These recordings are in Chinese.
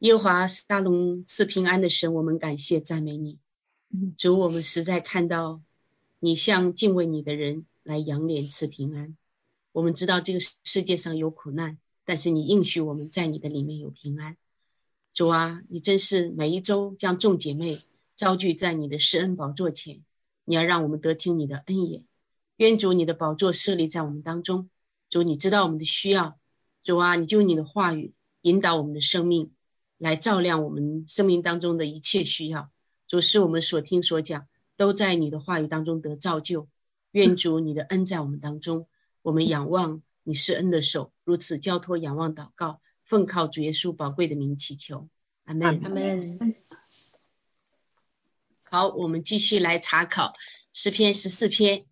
耶和华大龙赐平安的神，我们感谢赞美你。主，我们实在看到你向敬畏你的人来扬脸赐平安。我们知道这个世界上有苦难，但是你应许我们在你的里面有平安。主啊，你真是每一周将众姐妹招聚在你的施恩宝座前，你要让我们得听你的恩言。愿主你的宝座设立在我们当中。主，你知道我们的需要。主啊，你就你的话语引导我们的生命，来照亮我们生命当中的一切需要。主，是我们所听所讲都在你的话语当中得造就。愿主你的恩在我们当中，我们仰望你施恩的手，如此交托仰望祷告，奉靠主耶稣宝贵的名祈求，阿门。阿门。好，我们继续来查考诗篇十四篇。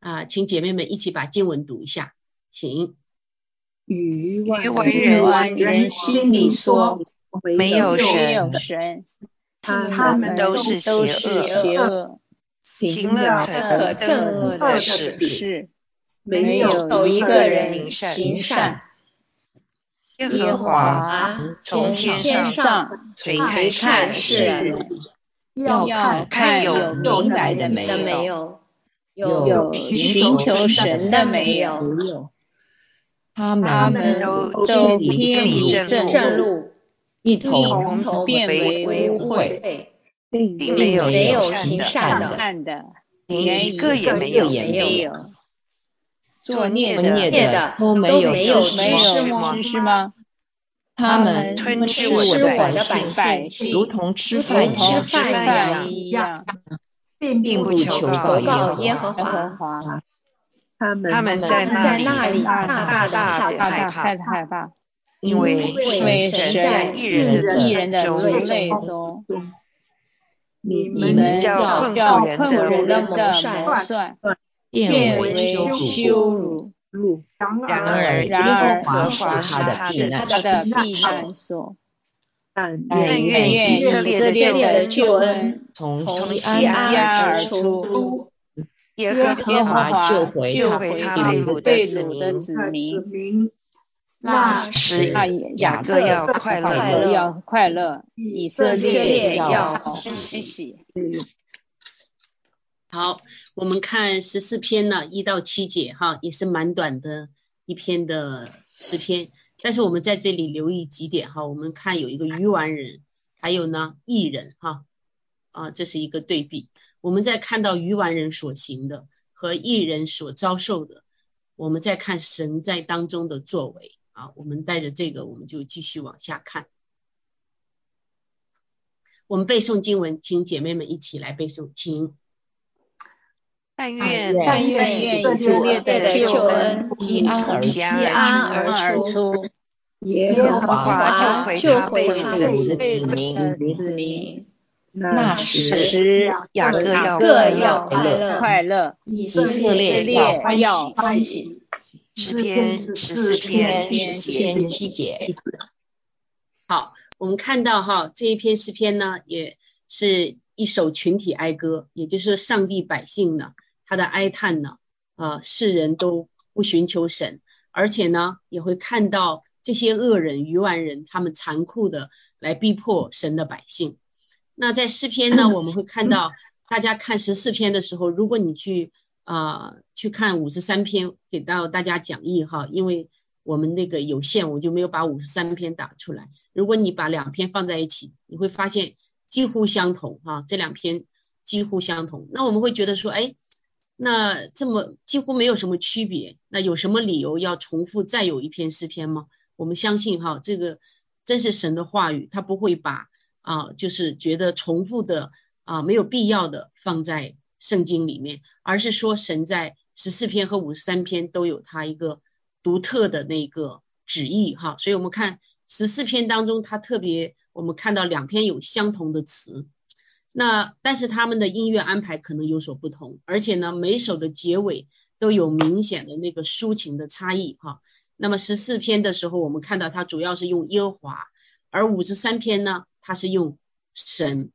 啊，请姐妹们一起把经文读一下，请。与万人心里说，没有神，他们都是邪恶，行了可憎恶的事，没有一个人行善。耶和华从天上垂看世人，要看看有明白的没有。有寻求神的没有？他们都都偏离正路，一同变为污秽，并没有行善的，连一个也没有。作孽的都没有知识吗？他们吞吃我的百姓，如同吃饭一样。并不求告耶和华，他们在那里大大的害怕，因为神在一人的内中，你们叫困苦人的谋算变为羞辱。然而，然而，和华是他的避难所。但愿以色列的救恩从西安而出，耶和华救回他被掳的子民。那时雅各要快乐，要快乐，以色列要欢喜。好，我们看十四篇呢，一到七节哈，也是蛮短的一篇的诗篇。但是我们在这里留意几点哈，我们看有一个愚顽人，还有呢异人哈啊，这是一个对比。我们在看到愚顽人所行的和异人所遭受的，我们在看神在当中的作为啊。我们带着这个，我们就继续往下看。我们背诵经文，请姐妹们一起来背诵，请。但愿但愿以色列的救恩平安而出，耶和华救回他的子民。那时雅各要快乐，快乐以色列要欢喜。诗篇十四篇十篇七节。好，我们看到哈这一篇诗篇呢，也是一首群体哀歌，也就是上帝百姓呢。他的哀叹呢，啊，世人都不寻求神，而且呢，也会看到这些恶人、愚顽人，他们残酷的来逼迫神的百姓。那在诗篇呢，我们会看到，大家看十四篇的时候，如果你去啊去看五十三篇，给到大家讲义哈，因为我们那个有限，我就没有把五十三篇打出来。如果你把两篇放在一起，你会发现几乎相同哈，这两篇几乎相同。那我们会觉得说，哎。那这么几乎没有什么区别，那有什么理由要重复再有一篇诗篇吗？我们相信哈，这个真是神的话语，他不会把啊，就是觉得重复的啊没有必要的放在圣经里面，而是说神在十四篇和五十三篇都有他一个独特的那个旨意哈，所以我们看十四篇当中，他特别我们看到两篇有相同的词。那但是他们的音乐安排可能有所不同，而且呢，每首的结尾都有明显的那个抒情的差异哈。那么十四篇的时候，我们看到它主要是用耶和华，而五十三篇呢，它是用神。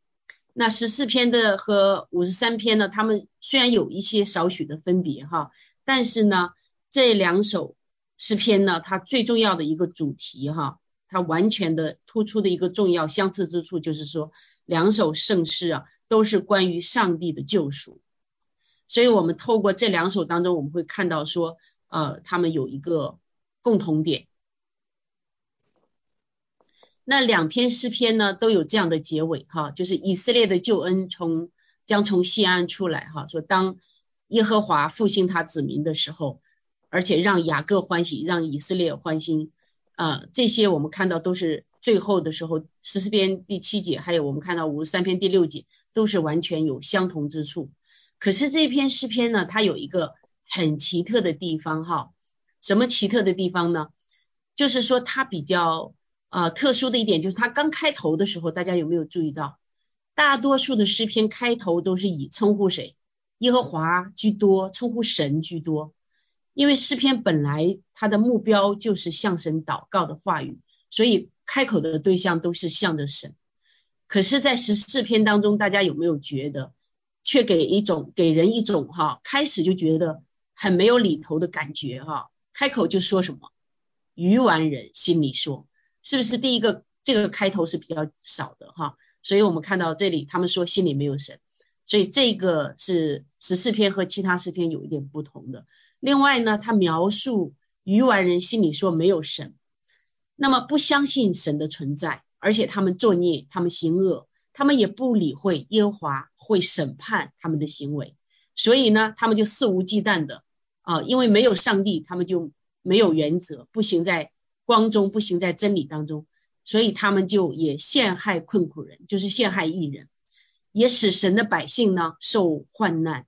那十四篇的和五十三篇呢，他们虽然有一些少许的分别哈，但是呢，这两首诗篇呢，它最重要的一个主题哈，它完全的突出的一个重要相似之处就是说，两首圣诗啊都是关于上帝的救赎，所以我们透过这两首当中，我们会看到说，呃，他们有一个共同点。那两篇诗篇呢，都有这样的结尾哈，就是以色列的救恩从将从西安出来哈，说当耶和华复兴他子民的时候，而且让雅各欢喜，让以色列欢心啊，这些我们看到都是最后的时候十四篇第七节，还有我们看到五十三篇第六节，都是完全有相同之处。可是这篇诗篇呢，它有一个很奇特的地方哈，什么奇特的地方呢？就是说它比较。啊，特殊的一点就是他刚开头的时候，大家有没有注意到，大多数的诗篇开头都是以称呼谁，耶和华居多，称呼神居多。因为诗篇本来它的目标就是向神祷告的话语，所以开口的对象都是向着神。可是，在十四篇当中，大家有没有觉得，却给一种给人一种哈，开始就觉得很没有理头的感觉哈，开口就说什么，愚顽人心里说。是不是第一个这个开头是比较少的哈？所以我们看到这里，他们说心里没有神，所以这个是十四篇和其他诗篇有一点不同的。另外呢，他描述愚顽人心里说没有神，那么不相信神的存在，而且他们作孽，他们行恶，他们也不理会耶和华会审判他们的行为，所以呢，他们就肆无忌惮的啊，因为没有上帝，他们就没有原则，不行在。光中不行在真理当中，所以他们就也陷害困苦人，就是陷害异人，也使神的百姓呢受患难。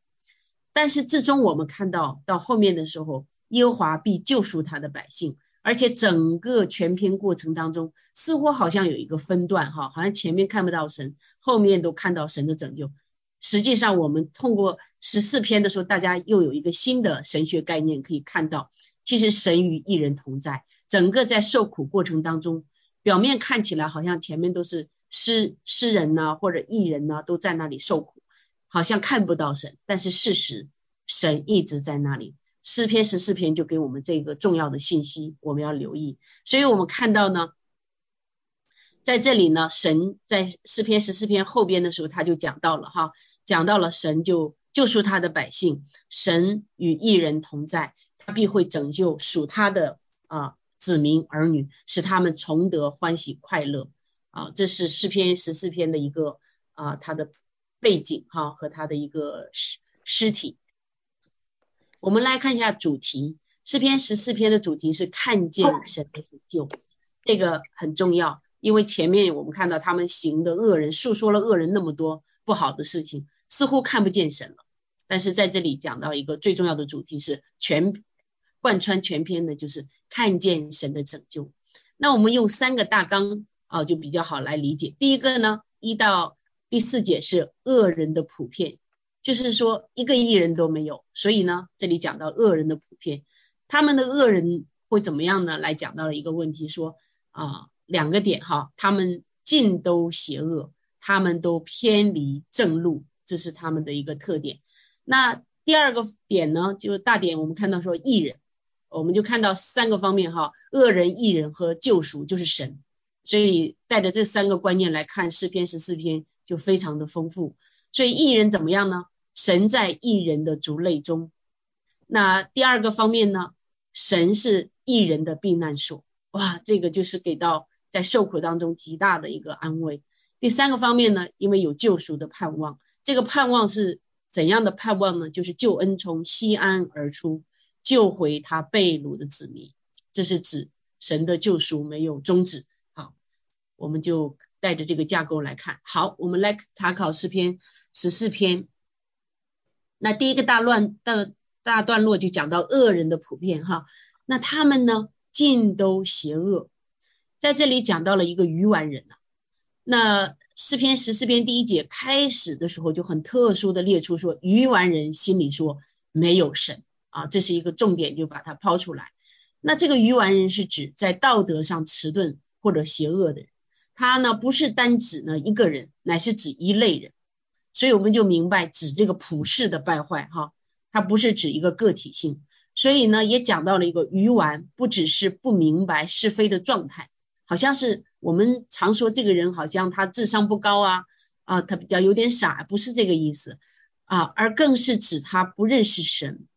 但是至终我们看到到后面的时候，耶和华必救赎他的百姓，而且整个全篇过程当中，似乎好像有一个分段哈，好像前面看不到神，后面都看到神的拯救。实际上我们通过十四篇的时候，大家又有一个新的神学概念可以看到，其实神与异人同在。整个在受苦过程当中，表面看起来好像前面都是诗诗人呐或者艺人呐都在那里受苦，好像看不到神，但是事实神一直在那里。诗篇十四篇就给我们这个重要的信息，我们要留意。所以我们看到呢，在这里呢，神在诗篇十四篇后边的时候他就讲到了哈，讲到了神就救赎他的百姓，神与艺人同在，他必会拯救属他的啊。子民儿女，使他们重得欢喜快乐啊！这是诗篇十四篇的一个啊，它的背景哈和它的一个诗诗体。我们来看一下主题，诗篇十四篇的主题是看见神的拯救，这个很重要，因为前面我们看到他们行的恶人，诉说了恶人那么多不好的事情，似乎看不见神了。但是在这里讲到一个最重要的主题是全。贯穿全篇的就是看见神的拯救。那我们用三个大纲啊，就比较好来理解。第一个呢，一到第四节是恶人的普遍，就是说一个艺人都没有。所以呢，这里讲到恶人的普遍，他们的恶人会怎么样呢？来讲到了一个问题，说啊两个点哈，他们尽都邪恶，他们都偏离正路，这是他们的一个特点。那第二个点呢，就是大点，我们看到说艺人。我们就看到三个方面哈，恶人、异人和救赎就是神，所以带着这三个观念来看诗篇十四篇就非常的丰富。所以异人怎么样呢？神在异人的族类中。那第二个方面呢？神是异人的避难所。哇，这个就是给到在受苦当中极大的一个安慰。第三个方面呢，因为有救赎的盼望，这个盼望是怎样的盼望呢？就是救恩从西安而出。救回他被掳的子民，这是指神的救赎没有终止。好，我们就带着这个架构来看。好，我们来查考诗篇十四篇。那第一个大乱的大段落就讲到恶人的普遍哈，那他们呢尽都邪恶，在这里讲到了一个愚顽人呐。那诗篇十四篇第一节开始的时候就很特殊的列出说，愚顽人心里说没有神。啊，这是一个重点，就把它抛出来。那这个愚顽人是指在道德上迟钝或者邪恶的人，他呢不是单指呢一个人，乃是指一类人。所以我们就明白，指这个普世的败坏哈，它不是指一个个体性。所以呢，也讲到了一个愚顽，不只是不明白是非的状态，好像是我们常说这个人好像他智商不高啊，啊，他比较有点傻，不是这个意思啊，而更是指他不认识神，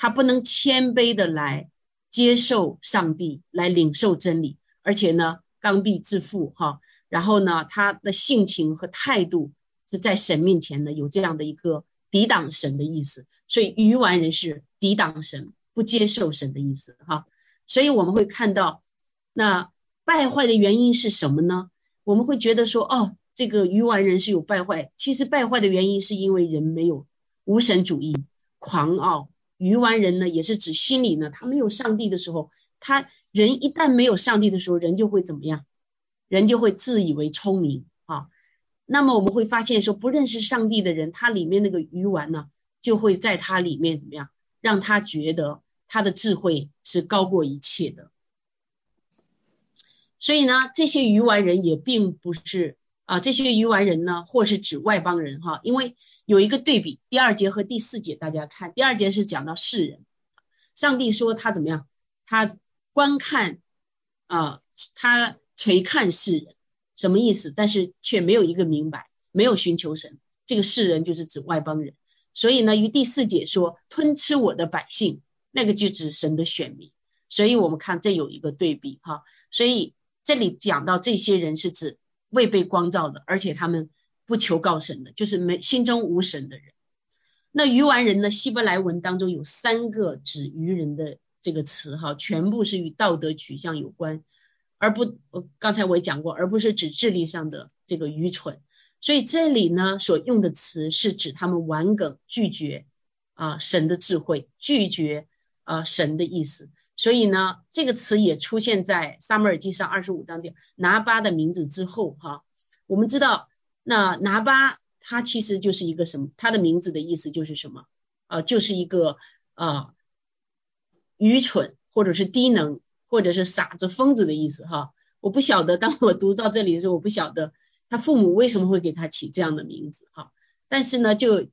他不能谦卑的来接受上帝，来领受真理，而且呢，刚愎自负哈，然后呢，他的性情和态度是在神面前呢有这样的一个抵挡神的意思，所以愚顽人是抵挡神。不接受神的意思哈，所以我们会看到，那败坏的原因是什么呢？我们会觉得说，哦，这个愚顽人是有败坏，其实败坏的原因是因为人没有无神主义、狂傲。愚顽人呢，也是指心里呢，他没有上帝的时候，他人一旦没有上帝的时候，人就会怎么样？人就会自以为聪明啊。那么我们会发现说，不认识上帝的人，他里面那个愚顽呢，就会在他里面怎么样，让他觉得。他的智慧是高过一切的，所以呢，这些鱼丸人也并不是啊，这些鱼丸人呢，或是指外邦人哈，因为有一个对比，第二节和第四节，大家看，第二节是讲到世人，上帝说他怎么样，他观看啊，他垂看世人，什么意思？但是却没有一个明白，没有寻求神，这个世人就是指外邦人，所以呢，于第四节说吞吃我的百姓。那个就指神的选民，所以我们看这有一个对比哈，所以这里讲到这些人是指未被光照的，而且他们不求告神的，就是没心中无神的人。那愚顽人呢？希伯来文当中有三个指愚人的这个词哈，全部是与道德取向有关，而不刚才我也讲过，而不是指智力上的这个愚蠢。所以这里呢所用的词是指他们顽梗拒绝啊神的智慧，拒绝。呃，神的意思，所以呢，这个词也出现在撒母耳记上二十五章的拿巴的名字之后哈。我们知道，那拿巴他其实就是一个什么？他的名字的意思就是什么？呃，就是一个呃愚蠢或者是低能或者是傻子疯子的意思哈。我不晓得，当我读到这里的时候，我不晓得他父母为什么会给他起这样的名字哈。但是呢，就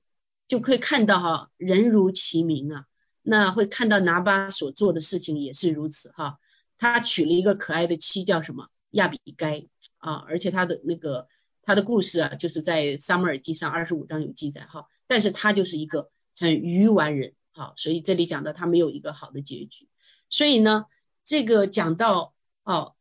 就可以看到哈，人如其名啊。那会看到拿巴所做的事情也是如此哈，他娶了一个可爱的妻叫什么？亚比该。啊，而且他的那个他的故事啊，就是在撒母耳记上二十五章有记载哈，但是他就是一个很愚顽人哈，所以这里讲到他没有一个好的结局，所以呢，这个讲到哦，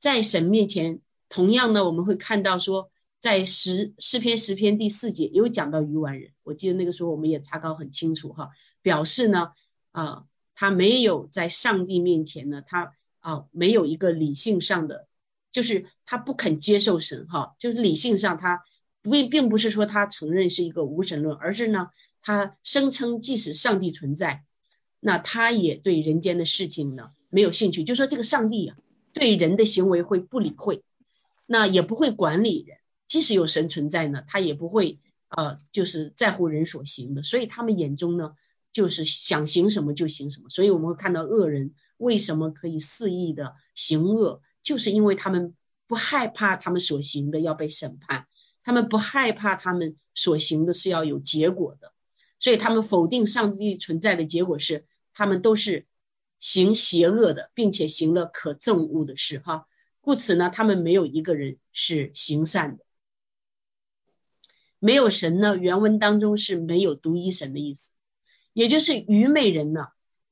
在神面前，同样呢，我们会看到说，在十诗篇十篇第四节有讲到愚顽人，我记得那个时候我们也查考很清楚哈。表示呢，啊，他没有在上帝面前呢，他啊没有一个理性上的，就是他不肯接受神哈，就是理性上他并并不是说他承认是一个无神论，而是呢，他声称即使上帝存在，那他也对人间的事情呢没有兴趣，就说这个上帝啊对人的行为会不理会，那也不会管理人，即使有神存在呢，他也不会呃就是在乎人所行的，所以他们眼中呢。就是想行什么就行什么，所以我们会看到恶人为什么可以肆意的行恶，就是因为他们不害怕他们所行的要被审判，他们不害怕他们所行的是要有结果的，所以他们否定上帝存在的结果是他们都是行邪恶的，并且行了可憎恶的事哈，故此呢，他们没有一个人是行善的，没有神呢，原文当中是没有独一神的意思。也就是愚昧人呢，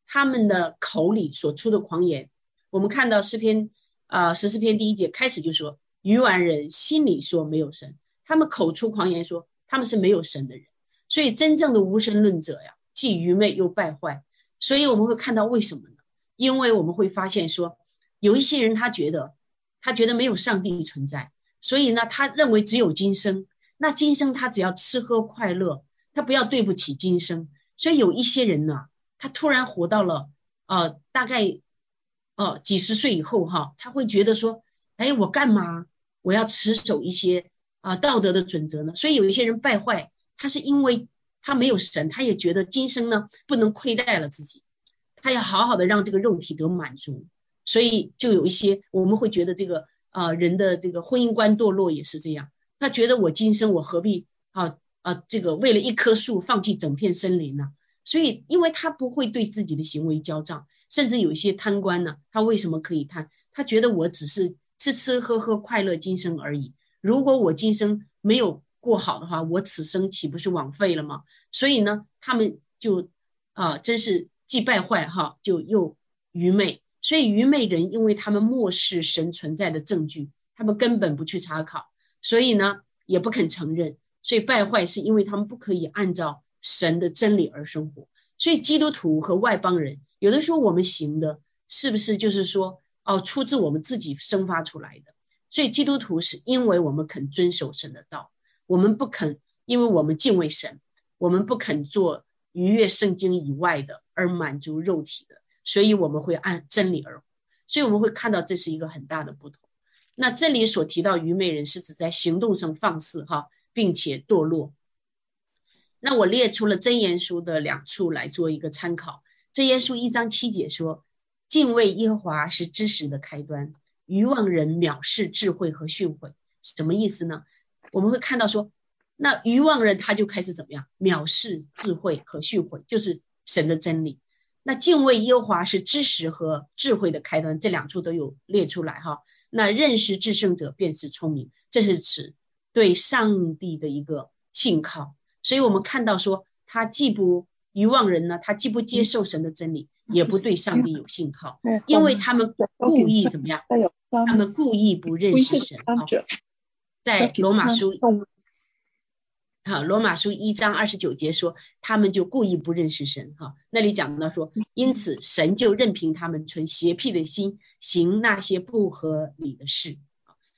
他们的口里所出的狂言，我们看到诗篇啊十四篇第一节开始就说，愚顽人心里说没有神，他们口出狂言说他们是没有神的人，所以真正的无神论者呀，既愚昧又败坏，所以我们会看到为什么呢？因为我们会发现说，有一些人他觉得他觉得没有上帝存在，所以呢，他认为只有今生，那今生他只要吃喝快乐，他不要对不起今生。所以有一些人呢，他突然活到了呃大概呃几十岁以后哈，他会觉得说，哎，我干嘛我要持守一些啊道德的准则呢？所以有一些人败坏，他是因为他没有神，他也觉得今生呢不能亏待了自己，他要好好的让这个肉体得满足，所以就有一些我们会觉得这个啊人的这个婚姻观堕落也是这样，他觉得我今生我何必啊？啊，这个为了一棵树放弃整片森林呢？所以因为他不会对自己的行为交账，甚至有一些贪官呢，他为什么可以贪？他觉得我只是吃吃喝喝快乐今生而已，如果我今生没有过好的话，我此生岂不是枉费了吗？所以呢，他们就啊，真是既败坏哈，就又愚昧。所以愚昧人，因为他们漠视神存在的证据，他们根本不去查考，所以呢，也不肯承认。所以败坏是因为他们不可以按照神的真理而生活。所以基督徒和外邦人，有的时候我们行的，是不是就是说，哦，出自我们自己生发出来的？所以基督徒是因为我们肯遵守神的道，我们不肯，因为我们敬畏神，我们不肯做逾越圣经以外的而满足肉体的。所以我们会按真理而活，所以我们会看到这是一个很大的不同。那这里所提到愚昧人是指在行动上放肆哈，并且堕落。那我列出了真言书的两处来做一个参考。真言书一章七节说，敬畏耶和华是知识的开端，愚妄人藐视智慧和训诲，什么意思呢？我们会看到说，那愚妄人他就开始怎么样？藐视智慧和训诲，就是神的真理。那敬畏耶和华是知识和智慧的开端，这两处都有列出来哈。那认识至圣者便是聪明，这是指对上帝的一个信靠。所以我们看到说，他既不愚妄人呢，他既不接受神的真理，也不对上帝有信靠，因为他们故意怎么样？他们故意不认识神啊。在罗马书。好，罗马书一章二十九节说，他们就故意不认识神。哈，那里讲到说，因此神就任凭他们存邪僻的心，行那些不合理的事。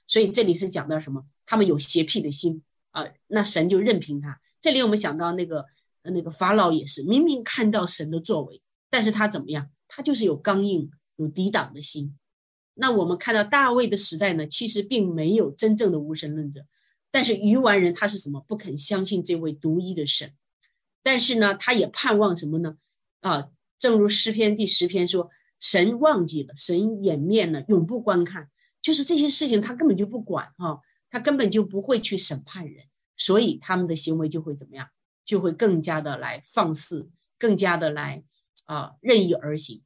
所以这里是讲到什么？他们有邪僻的心啊，那神就任凭他。这里我们想到那个那个法老也是，明明看到神的作为，但是他怎么样？他就是有刚硬、有抵挡的心。那我们看到大卫的时代呢，其实并没有真正的无神论者。但是愚顽人他是什么？不肯相信这位独一的神，但是呢，他也盼望什么呢？啊，正如诗篇第十篇说，神忘记了，神掩面了，永不观看，就是这些事情他根本就不管哈，他根本就不会去审判人，所以他们的行为就会怎么样？就会更加的来放肆，更加的来啊任意而行。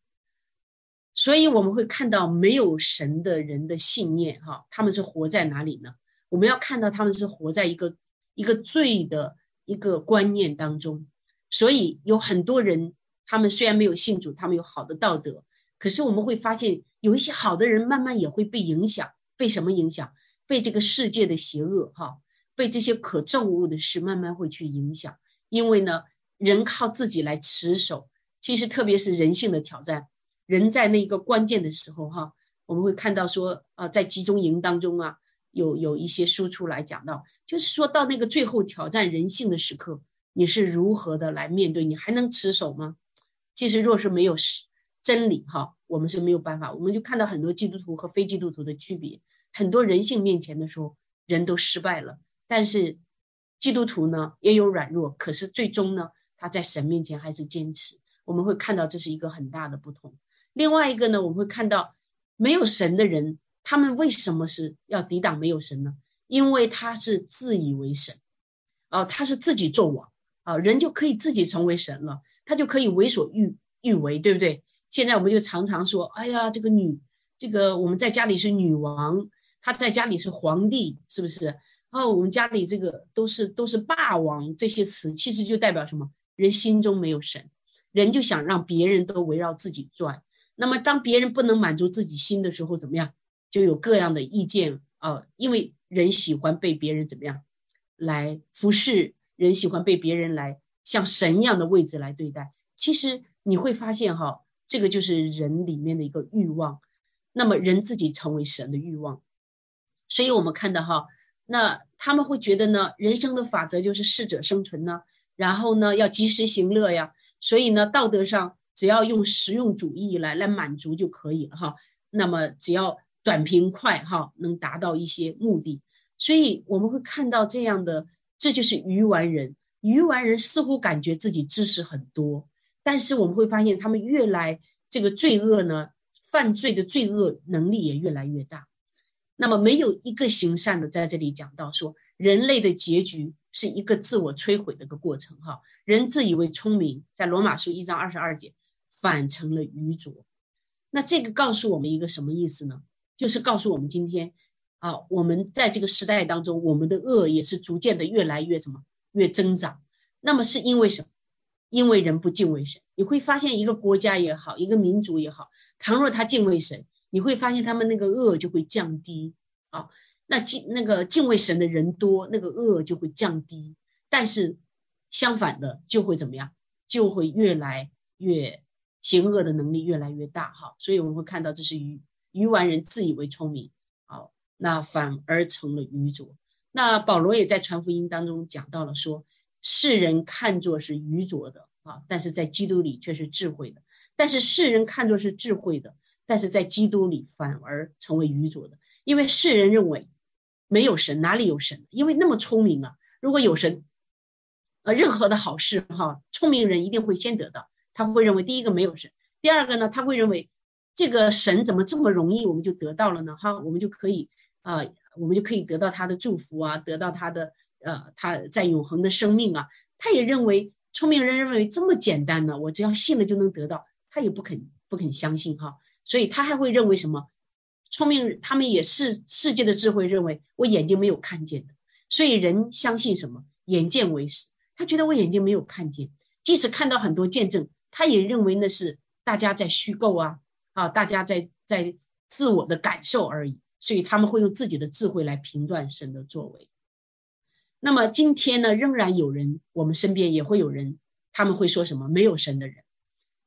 所以我们会看到没有神的人的信念哈，他们是活在哪里呢？我们要看到他们是活在一个一个罪的一个观念当中，所以有很多人，他们虽然没有信主，他们有好的道德，可是我们会发现有一些好的人慢慢也会被影响，被什么影响？被这个世界的邪恶哈，被这些可憎恶的事慢慢会去影响。因为呢，人靠自己来持守，其实特别是人性的挑战，人在那一个关键的时候哈，我们会看到说啊，在集中营当中啊。有有一些输出来讲到，就是说到那个最后挑战人性的时刻，你是如何的来面对？你还能持守吗？其实若是没有真理哈，我们是没有办法。我们就看到很多基督徒和非基督徒的区别，很多人性面前的时候，人都失败了。但是基督徒呢也有软弱，可是最终呢，他在神面前还是坚持。我们会看到这是一个很大的不同。另外一个呢，我们会看到没有神的人。他们为什么是要抵挡没有神呢？因为他是自以为神，哦，他是自己做王，啊，人就可以自己成为神了，他就可以为所欲欲为，对不对？现在我们就常常说，哎呀，这个女，这个我们在家里是女王，他在家里是皇帝，是不是？哦，我们家里这个都是都是霸王，这些词其实就代表什么？人心中没有神，人就想让别人都围绕自己转。那么当别人不能满足自己心的时候，怎么样？就有各样的意见啊，因为人喜欢被别人怎么样来服侍，人喜欢被别人来像神一样的位置来对待。其实你会发现哈，这个就是人里面的一个欲望，那么人自己成为神的欲望。所以我们看到哈，那他们会觉得呢，人生的法则就是适者生存呢，然后呢要及时行乐呀，所以呢道德上只要用实用主义来来满足就可以了哈。那么只要短平快哈，能达到一些目的，所以我们会看到这样的，这就是愚顽人。愚顽人似乎感觉自己知识很多，但是我们会发现他们越来这个罪恶呢，犯罪的罪恶能力也越来越大。那么没有一个行善的，在这里讲到说，人类的结局是一个自我摧毁的一个过程哈。人自以为聪明，在罗马书一章二十二节反成了愚拙。那这个告诉我们一个什么意思呢？就是告诉我们今天啊，我们在这个时代当中，我们的恶也是逐渐的越来越什么越增长。那么是因为什么？因为人不敬畏神。你会发现一个国家也好，一个民族也好，倘若他敬畏神，你会发现他们那个恶就会降低啊。那敬那个敬畏神的人多，那个恶就会降低。但是相反的就会怎么样？就会越来越邪恶的能力越来越大哈。所以我们会看到这是愚愚顽人自以为聪明，好，那反而成了愚拙。那保罗也在传福音当中讲到了说。世人看作是愚拙的啊，但是在基督里却是智慧的；但是世人看作是智慧的，但是在基督里反而成为愚拙的。因为世人认为没有神，哪里有神？因为那么聪明啊，如果有神，呃，任何的好事哈，聪明人一定会先得到。他会认为第一个没有神，第二个呢，他会认为这个神怎么这么容易我们就得到了呢？哈，我们就可以啊，我们就可以得到他的祝福啊，得到他的。呃，他在永恒的生命啊，他也认为聪明人认为这么简单呢，我只要信了就能得到，他也不肯不肯相信哈，所以他还会认为什么？聪明他们也是世界的智慧认为我眼睛没有看见的，所以人相信什么？眼见为实，他觉得我眼睛没有看见，即使看到很多见证，他也认为那是大家在虚构啊啊，大家在在自我的感受而已，所以他们会用自己的智慧来评断神的作为。那么今天呢，仍然有人，我们身边也会有人，他们会说什么没有神的人。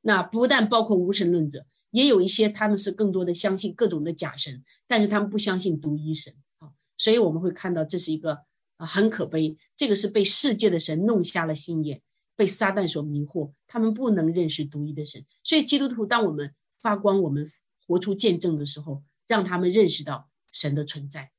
那不但包括无神论者，也有一些他们是更多的相信各种的假神，但是他们不相信独一神啊。所以我们会看到这是一个啊很可悲，这个是被世界的神弄瞎了心眼，被撒旦所迷惑，他们不能认识独一的神。所以基督徒，当我们发光，我们活出见证的时候，让他们认识到神的存在。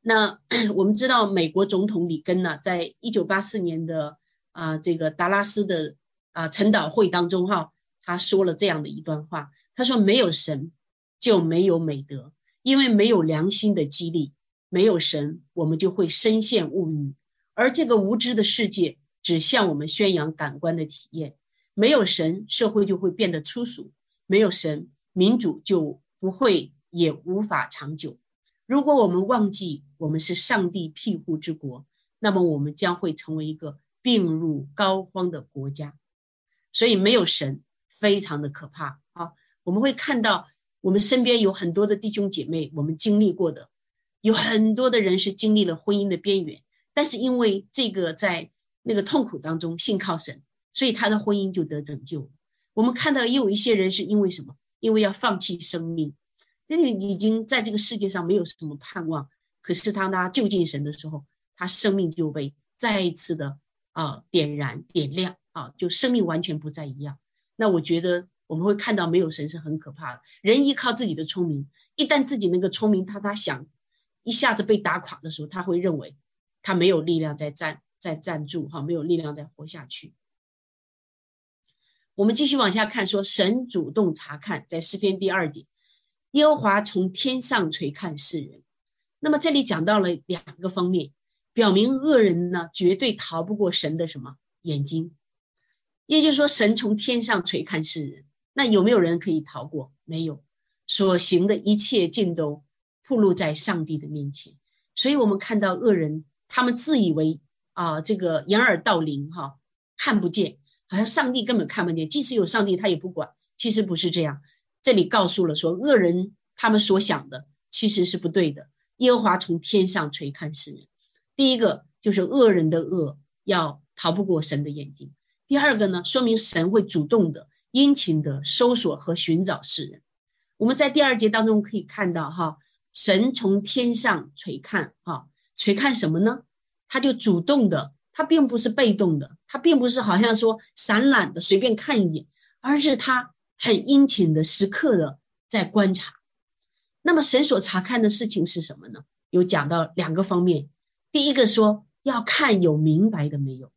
那 我们知道，美国总统里根呢，在一九八四年的啊这个达拉斯的啊晨祷会当中哈，他说了这样的一段话，他说没有神就没有美德，因为没有良心的激励，没有神，我们就会深陷物欲，而这个无知的世界只向我们宣扬感官的体验，没有神，社会就会变得粗俗，没有神，民主就不会也无法长久。如果我们忘记我们是上帝庇护之国，那么我们将会成为一个病入膏肓的国家。所以没有神非常的可怕啊！我们会看到我们身边有很多的弟兄姐妹，我们经历过的有很多的人是经历了婚姻的边缘，但是因为这个在那个痛苦当中信靠神，所以他的婚姻就得拯救。我们看到也有一些人是因为什么？因为要放弃生命。因为已经在这个世界上没有什么盼望，可是当他就近神的时候，他生命就被再一次的啊点燃点亮啊，就生命完全不再一样。那我觉得我们会看到没有神是很可怕的。人依靠自己的聪明，一旦自己那个聪明他他想一下子被打垮的时候，他会认为他没有力量再站再站住哈，没有力量再活下去。我们继续往下看，说神主动查看，在诗篇第二节。耶和华从天上垂看世人，那么这里讲到了两个方面，表明恶人呢绝对逃不过神的什么眼睛，也就是说神从天上垂看世人，那有没有人可以逃过？没有，所行的一切尽都暴露在上帝的面前，所以我们看到恶人，他们自以为啊这个掩耳盗铃哈，看不见，好像上帝根本看不见，即使有上帝他也不管，其实不是这样。这里告诉了说，恶人他们所想的其实是不对的。耶和华从天上垂看世人，第一个就是恶人的恶要逃不过神的眼睛；第二个呢，说明神会主动的、殷勤的搜索和寻找世人。我们在第二节当中可以看到，哈，神从天上垂看，哈，垂看什么呢？他就主动的，他并不是被动的，他并不是好像说散懒的随便看一眼，而是他。很殷勤的、时刻的在观察。那么神所查看的事情是什么呢？有讲到两个方面。第一个说要看有明白的没有；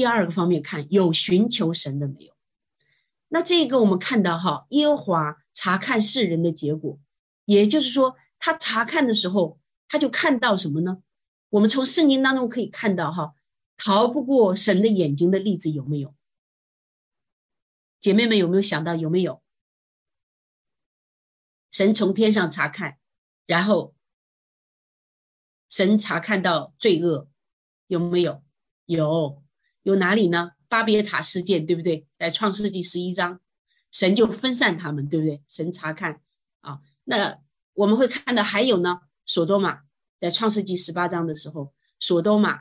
第二个方面看有寻求神的没有。那这个我们看到哈，耶和华查看世人的结果，也就是说他查看的时候，他就看到什么呢？我们从圣经当中可以看到哈，逃不过神的眼睛的例子有没有？姐妹们有没有想到有没有？神从天上查看，然后神查看到罪恶有没有？有，有哪里呢？巴别塔事件对不对？在创世纪十一章，神就分散他们，对不对？神查看啊，那我们会看到还有呢，索多玛在创世纪十八章的时候，索多玛、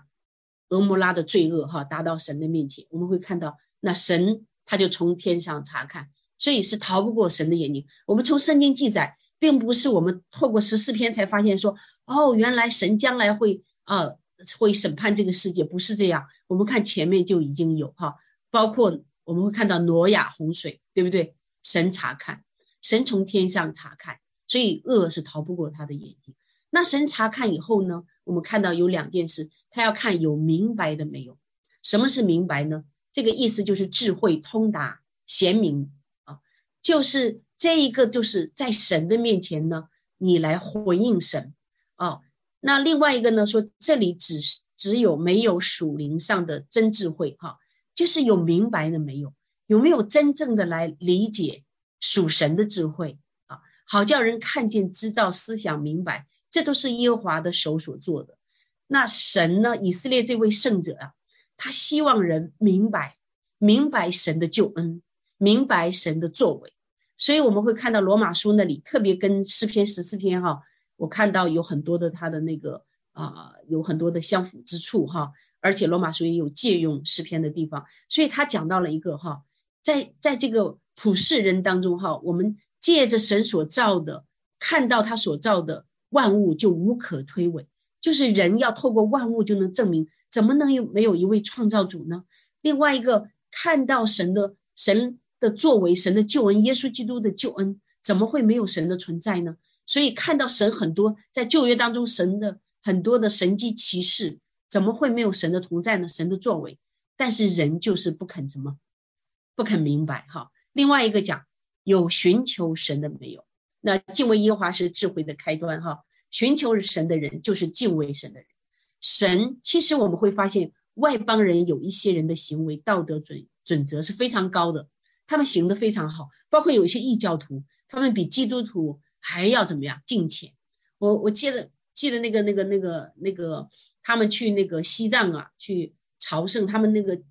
俄摩拉的罪恶哈达到神的面前，我们会看到那神他就从天上查看，所以是逃不过神的眼睛。我们从圣经记载，并不是我们透过十四篇才发现说，哦，原来神将来会啊。会审判这个世界，不是这样。我们看前面就已经有哈，包括我们会看到挪亚洪水，对不对？神查看，神从天上查看，所以恶是逃不过他的眼睛。那神查看以后呢，我们看到有两件事，他要看有明白的没有。什么是明白呢？这个意思就是智慧通达、贤明啊，就是这一个就是在神的面前呢，你来回应神啊。那另外一个呢？说这里只是只有没有属灵上的真智慧哈，就是有明白的没有？有没有真正的来理解属神的智慧啊？好叫人看见、知道、思想明白，这都是耶和华的手所做的。那神呢？以色列这位圣者啊，他希望人明白明白神的救恩，明白神的作为。所以我们会看到罗马书那里特别跟诗篇十四篇哈。我看到有很多的他的那个啊，有很多的相符之处哈，而且罗马书也有借用诗篇的地方，所以他讲到了一个哈，在在这个普世人当中哈，我们借着神所造的，看到他所造的万物就无可推诿，就是人要透过万物就能证明，怎么能有没有一位创造主呢？另外一个看到神的神的作为，神的救恩，耶稣基督的救恩，怎么会没有神的存在呢？所以看到神很多在旧约当中神的很多的神迹奇事，怎么会没有神的同在呢？神的作为，但是人就是不肯怎么不肯明白哈。另外一个讲有寻求神的没有？那敬畏耶和华是智慧的开端哈。寻求神的人就是敬畏神的人。神其实我们会发现外邦人有一些人的行为道德准准则是非常高的，他们行得非常好，包括有一些异教徒，他们比基督徒。还要怎么样敬虔？我我记得记得那个那个那个那个他们去那个西藏啊，去朝圣，他们那个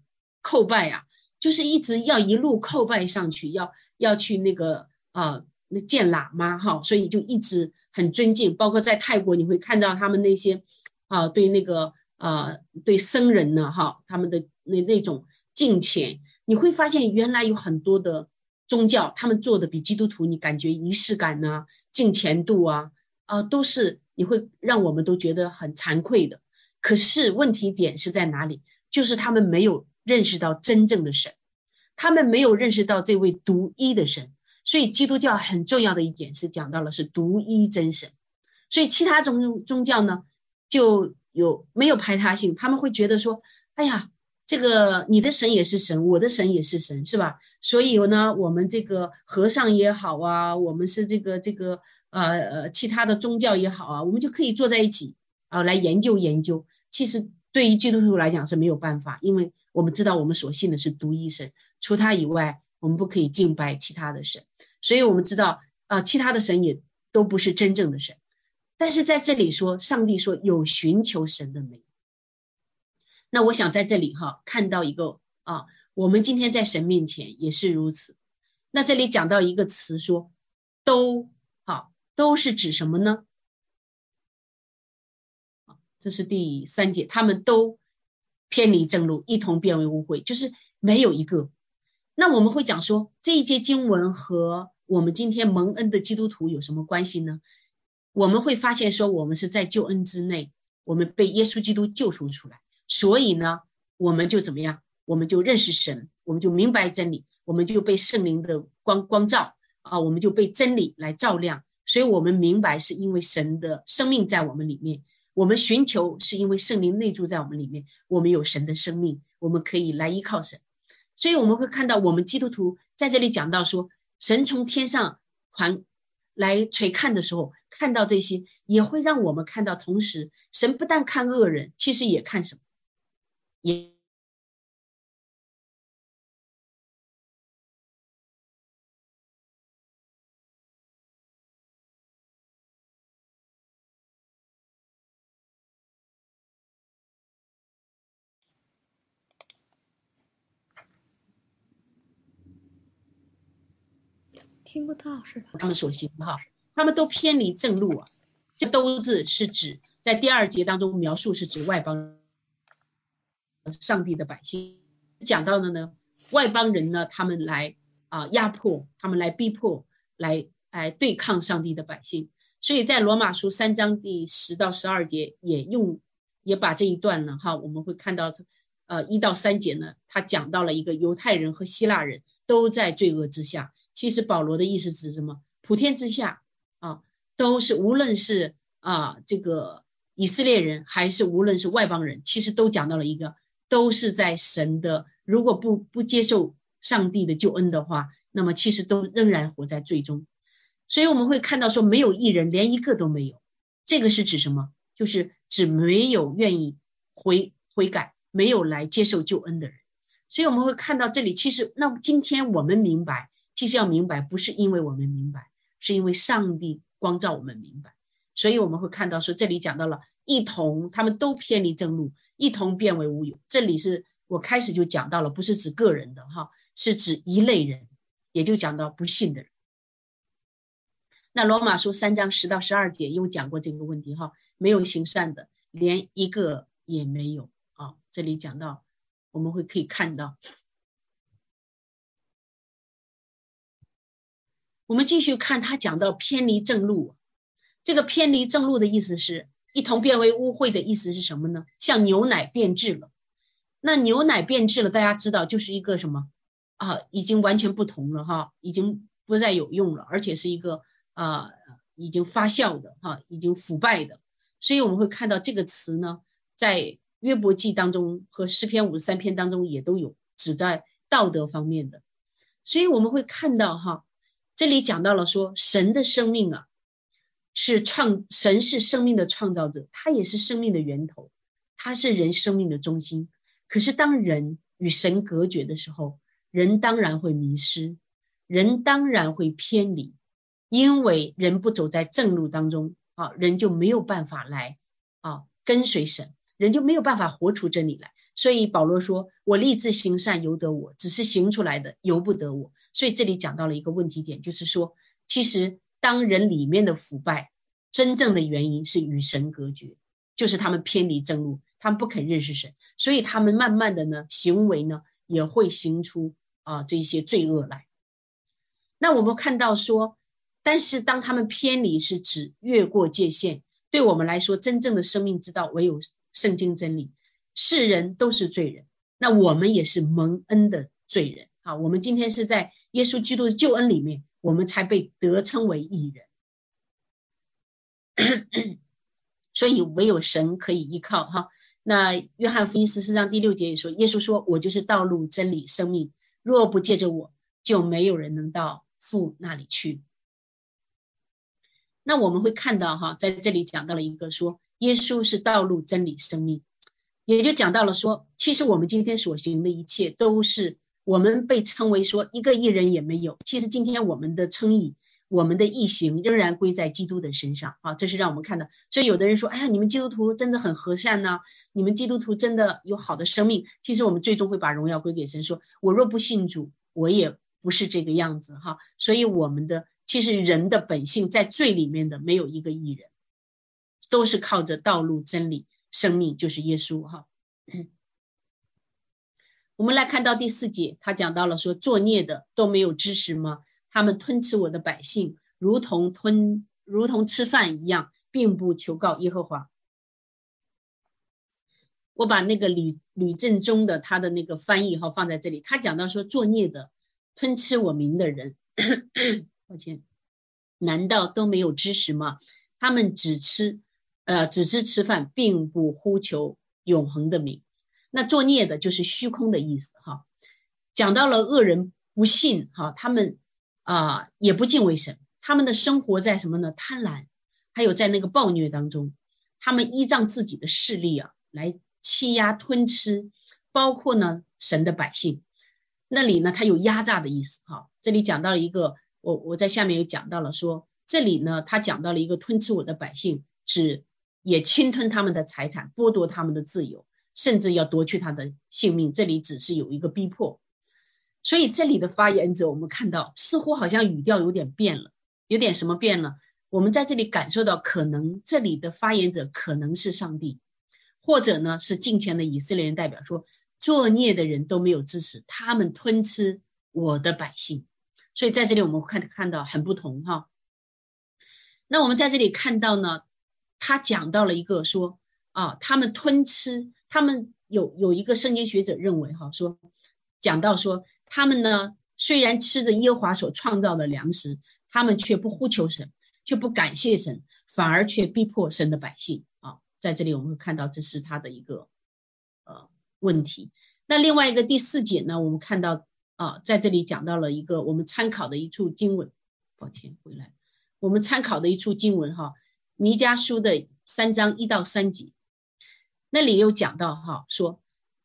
叩拜啊，就是一直要一路叩拜上去，要要去那个啊那见喇嘛哈，所以就一直很尊敬。包括在泰国，你会看到他们那些啊对那个啊对僧人呢哈，他们的那那种敬虔，你会发现原来有很多的宗教，他们做的比基督徒，你感觉仪式感呢。敬虔度啊啊，都是你会让我们都觉得很惭愧的。可是问题点是在哪里？就是他们没有认识到真正的神，他们没有认识到这位独一的神。所以基督教很重要的一点是讲到了是独一真神。所以其他宗宗教呢就有没有排他性？他们会觉得说，哎呀，这个你的神也是神，我的神也是神，是吧？所以呢，我们这个和尚也好啊，我们是这个这个呃呃其他的宗教也好啊，我们就可以坐在一起啊来研究研究。其实对于基督徒来讲是没有办法，因为我们知道我们所信的是独一神，除他以外我们不可以敬拜其他的神。所以我们知道啊，其他的神也都不是真正的神。但是在这里说，上帝说有寻求神的美。那我想在这里哈看到一个啊。我们今天在神面前也是如此。那这里讲到一个词，说都好，都是指什么呢？这是第三节，他们都偏离正路，一同变为污秽，就是没有一个。那我们会讲说，这一节经文和我们今天蒙恩的基督徒有什么关系呢？我们会发现说，我们是在救恩之内，我们被耶稣基督救赎出来，所以呢，我们就怎么样？我们就认识神，我们就明白真理，我们就被圣灵的光光照啊，我们就被真理来照亮。所以，我们明白是因为神的生命在我们里面，我们寻求是因为圣灵内住在我们里面，我们有神的生命，我们可以来依靠神。所以，我们会看到我们基督徒在这里讲到说，神从天上还来垂看的时候，看到这些，也会让我们看到，同时神不但看恶人，其实也看什么，也。听不到是吧？他们所行哈，他们都偏离正路啊。这都字是指在第二节当中描述是指外邦上帝的百姓，讲到的呢，外邦人呢，他们来啊压迫，他们来逼迫，来来对抗上帝的百姓。所以在罗马书三章第十到十二节也用也把这一段呢哈，我们会看到呃一到三节呢，他讲到了一个犹太人和希腊人都在罪恶之下。其实保罗的意思指什么？普天之下啊，都是无论是啊这个以色列人，还是无论是外邦人，其实都讲到了一个，都是在神的，如果不不接受上帝的救恩的话，那么其实都仍然活在罪中。所以我们会看到说，没有一人，连一个都没有。这个是指什么？就是指没有愿意悔悔改，没有来接受救恩的人。所以我们会看到这里，其实那今天我们明白。其实要明白，不是因为我们明白，是因为上帝光照我们明白。所以我们会看到说，这里讲到了一同，他们都偏离正路，一同变为乌有。这里是我开始就讲到了，不是指个人的哈，是指一类人，也就讲到不信的人。那罗马书三章十到十二节又讲过这个问题哈，没有行善的，连一个也没有啊。这里讲到，我们会可以看到。我们继续看他讲到偏离正路，这个偏离正路的意思是一同变为污秽的意思是什么呢？像牛奶变质了，那牛奶变质了，大家知道就是一个什么啊？已经完全不同了哈，已经不再有用了，而且是一个啊已经发酵的哈，已经腐败的。所以我们会看到这个词呢，在约伯记当中和诗篇五十三篇当中也都有指在道德方面的，所以我们会看到哈。这里讲到了说，神的生命啊，是创神是生命的创造者，他也是生命的源头，他是人生命的中心。可是当人与神隔绝的时候，人当然会迷失，人当然会偏离，因为人不走在正路当中啊，人就没有办法来啊跟随神，人就没有办法活出真理来。所以保罗说：“我立志行善由得我，只是行出来的由不得我。”所以这里讲到了一个问题点，就是说，其实当人里面的腐败，真正的原因是与神隔绝，就是他们偏离正路，他们不肯认识神，所以他们慢慢的呢，行为呢也会行出啊这些罪恶来。那我们看到说，但是当他们偏离，是指越过界限，对我们来说，真正的生命之道唯有圣经真理。世人都是罪人，那我们也是蒙恩的罪人啊。我们今天是在。耶稣基督的救恩里面，我们才被得称为义人。所以唯有神可以依靠哈。那约翰福音十四章第六节也说，耶稣说：“我就是道路、真理、生命，若不借着我，就没有人能到父那里去。”那我们会看到哈，在这里讲到了一个说，耶稣是道路、真理、生命，也就讲到了说，其实我们今天所行的一切都是。我们被称为说一个艺人也没有，其实今天我们的称义，我们的义行仍然归在基督的身上啊，这是让我们看到。所以有的人说，哎呀，你们基督徒真的很和善呐，你们基督徒真的有好的生命。其实我们最终会把荣耀归给神，说我若不信主，我也不是这个样子哈。所以我们的其实人的本性在罪里面的没有一个艺人，都是靠着道路、真理、生命，就是耶稣哈。我们来看到第四节，他讲到了说作孽的都没有知识吗？他们吞吃我的百姓，如同吞如同吃饭一样，并不求告耶和华。我把那个吕吕正中的他的那个翻译哈放在这里，他讲到说作孽的吞吃我名的人，抱歉，难道都没有知识吗？他们只吃呃只知吃饭，并不呼求永恒的名。那作孽的就是虚空的意思哈，讲到了恶人不信哈，他们啊也不敬畏神，他们的生活在什么呢？贪婪还有在那个暴虐当中，他们依仗自己的势力啊，来欺压吞吃，包括呢神的百姓。那里呢，它有压榨的意思哈。这里讲到了一个，我我在下面有讲到了，说这里呢，他讲到了一个吞吃我的百姓，指也侵吞他们的财产，剥夺他们的自由，甚至要夺去他的性命。这里只是有一个逼迫。所以这里的发言者，我们看到似乎好像语调有点变了，有点什么变了？我们在这里感受到，可能这里的发言者可能是上帝，或者呢是近前的以色列人代表说。作孽的人都没有支持，他们吞吃我的百姓，所以在这里我们看看到很不同哈。那我们在这里看到呢，他讲到了一个说啊，他们吞吃，他们有有一个圣经学者认为哈，说讲到说他们呢虽然吃着耶和华所创造的粮食，他们却不呼求神，却不感谢神，反而却逼迫神的百姓啊。在这里我们会看到这是他的一个呃。问题。那另外一个第四节呢，我们看到啊，在这里讲到了一个我们参考的一处经文。抱歉，回来，我们参考的一处经文哈，弥迦书的三章一到三节，那里有讲到哈，说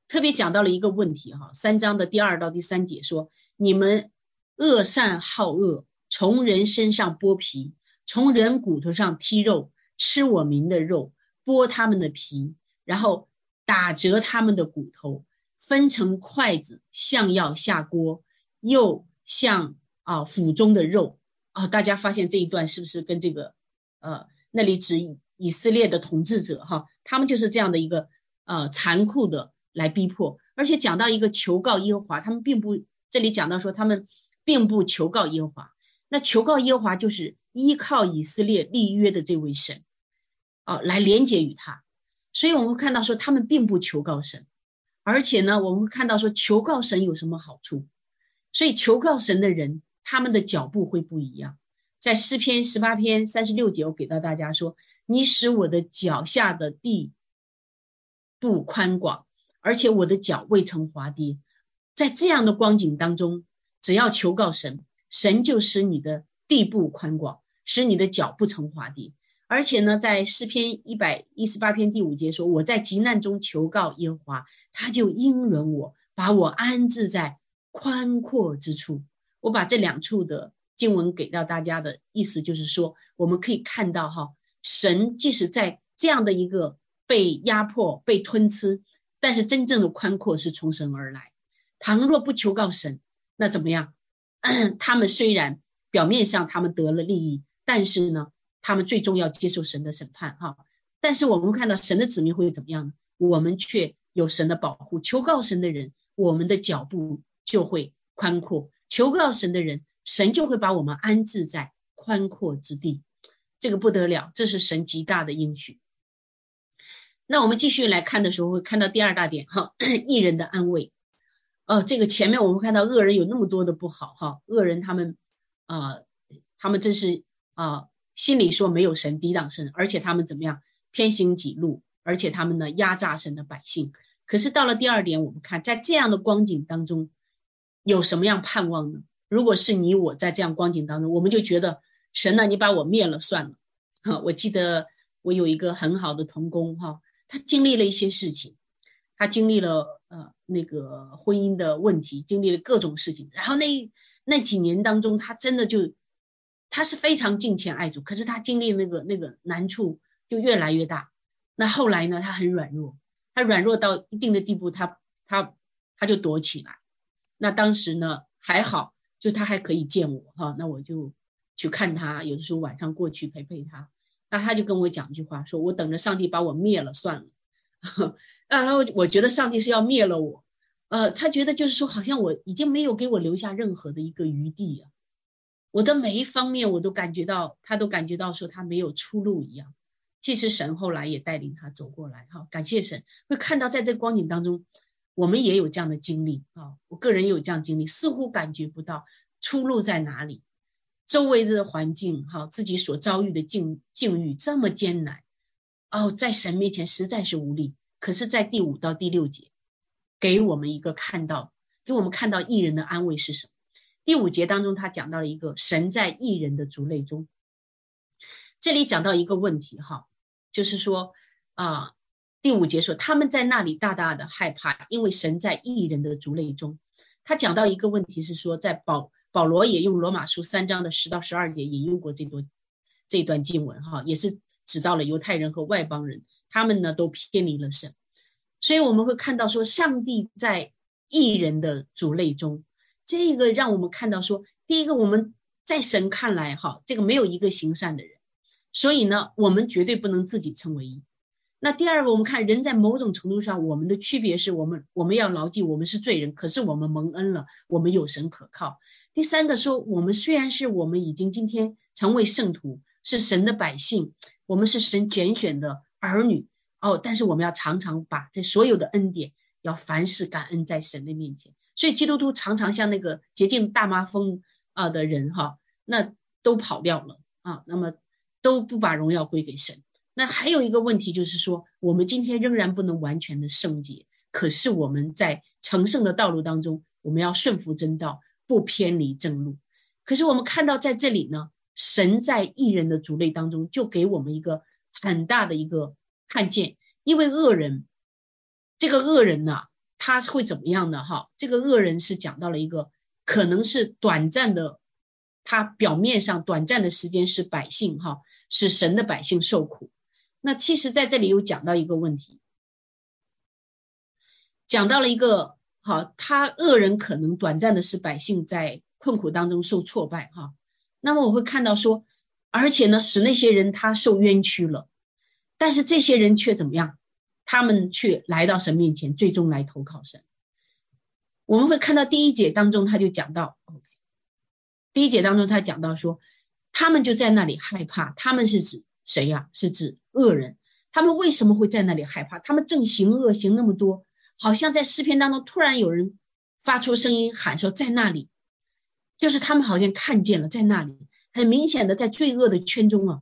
特别讲到了一个问题哈，三章的第二到第三节说，你们恶善好恶，从人身上剥皮，从人骨头上剔肉，吃我民的肉，剥他们的皮，然后。打折他们的骨头，分成筷子，像要下锅，又像啊腹中的肉啊。大家发现这一段是不是跟这个呃那里指以色列的统治者哈，他们就是这样的一个呃残酷的来逼迫，而且讲到一个求告耶和华，他们并不这里讲到说他们并不求告耶和华，那求告耶和华就是依靠以色列立约的这位神啊来连接于他。所以我们看到说，他们并不求告神，而且呢，我们看到说，求告神有什么好处？所以求告神的人，他们的脚步会不一样。在诗篇十八篇三十六节，我给到大家说：“你使我的脚下的地不宽广，而且我的脚未曾滑跌。”在这样的光景当中，只要求告神，神就使你的地步宽广，使你的脚不曾滑跌。而且呢，在诗篇一百一十八篇第五节说：“我在急难中求告耶和华，他就应允我，把我安置在宽阔之处。”我把这两处的经文给到大家的意思，就是说，我们可以看到哈，神即使在这样的一个被压迫、被吞吃，但是真正的宽阔是从神而来。倘若不求告神，那怎么样？他们虽然表面上他们得了利益，但是呢？他们最终要接受神的审判，哈！但是我们看到神的子民会怎么样呢？我们却有神的保护，求告神的人，我们的脚步就会宽阔；求告神的人，神就会把我们安置在宽阔之地。这个不得了，这是神极大的应许。那我们继续来看的时候，会看到第二大点，哈，艺人的安慰。哦，这个前面我们看到恶人有那么多的不好，哈，恶人他们啊，他们真是啊。心里说没有神抵挡神，而且他们怎么样偏行己路，而且他们呢压榨神的百姓。可是到了第二点，我们看在这样的光景当中，有什么样盼望呢？如果是你我在这样光景当中，我们就觉得神呢，你把我灭了算了。哈，我记得我有一个很好的同工哈，他经历了一些事情，他经历了呃那个婚姻的问题，经历了各种事情，然后那那几年当中，他真的就。他是非常敬虔爱主，可是他经历那个那个难处就越来越大。那后来呢，他很软弱，他软弱到一定的地步，他他他就躲起来。那当时呢还好，就他还可以见我哈，那我就去看他，有的时候晚上过去陪陪他。那他就跟我讲一句话，说我等着上帝把我灭了算了。那啊，我觉得上帝是要灭了我，呃，他觉得就是说好像我已经没有给我留下任何的一个余地啊。我的每一方面，我都感觉到，他都感觉到说他没有出路一样。其实神后来也带领他走过来，哈，感谢神，会看到在这光景当中，我们也有这样的经历啊。我个人也有这样经历，似乎感觉不到出路在哪里，周围的环境，哈，自己所遭遇的境境遇这么艰难，哦，在神面前实在是无力。可是，在第五到第六节，给我们一个看到，给我们看到艺人的安慰是什么？第五节当中，他讲到了一个神在异人的族类中，这里讲到一个问题哈，就是说啊，第五节说他们在那里大大的害怕，因为神在异人的族类中。他讲到一个问题是说，在保保罗也用罗马书三章的十到十二节引用过这段这段经文哈，也是指到了犹太人和外邦人，他们呢都偏离了神。所以我们会看到说，上帝在异人的族类中，这个让我们看到说，第一个我们在神看来哈，这个没有一个行善的人，所以呢，我们绝对不能自己称为义。那第二个，我们看人在某种程度上，我们的区别是我们我们要牢记，我们是罪人，可是我们蒙恩了，我们有神可靠。第三个说，我们虽然是我们已经今天成为圣徒，是神的百姓，我们是神拣选的儿女。哦，但是我们要常常把这所有的恩典，要凡事感恩在神的面前。所以基督徒常常像那个洁净大麻风啊的人哈，那都跑掉了啊，那么都不把荣耀归给神。那还有一个问题就是说，我们今天仍然不能完全的圣洁，可是我们在成圣的道路当中，我们要顺服真道，不偏离正路。可是我们看到在这里呢，神在异人的族类当中，就给我们一个很大的一个。看见，因为恶人，这个恶人呢，他会怎么样呢？哈，这个恶人是讲到了一个可能是短暂的，他表面上短暂的时间是百姓哈，使神的百姓受苦。那其实在这里又讲到一个问题，讲到了一个好，他恶人可能短暂的使百姓在困苦当中受挫败哈。那么我会看到说，而且呢，使那些人他受冤屈了。但是这些人却怎么样？他们却来到神面前，最终来投靠神。我们会看到第一节当中，他就讲到，OK，第一节当中他讲到说，他们就在那里害怕。他们是指谁呀？是指恶人。他们为什么会在那里害怕？他们正行恶行那么多，好像在诗篇当中突然有人发出声音喊说，在那里，就是他们好像看见了，在那里，很明显的在罪恶的圈中啊，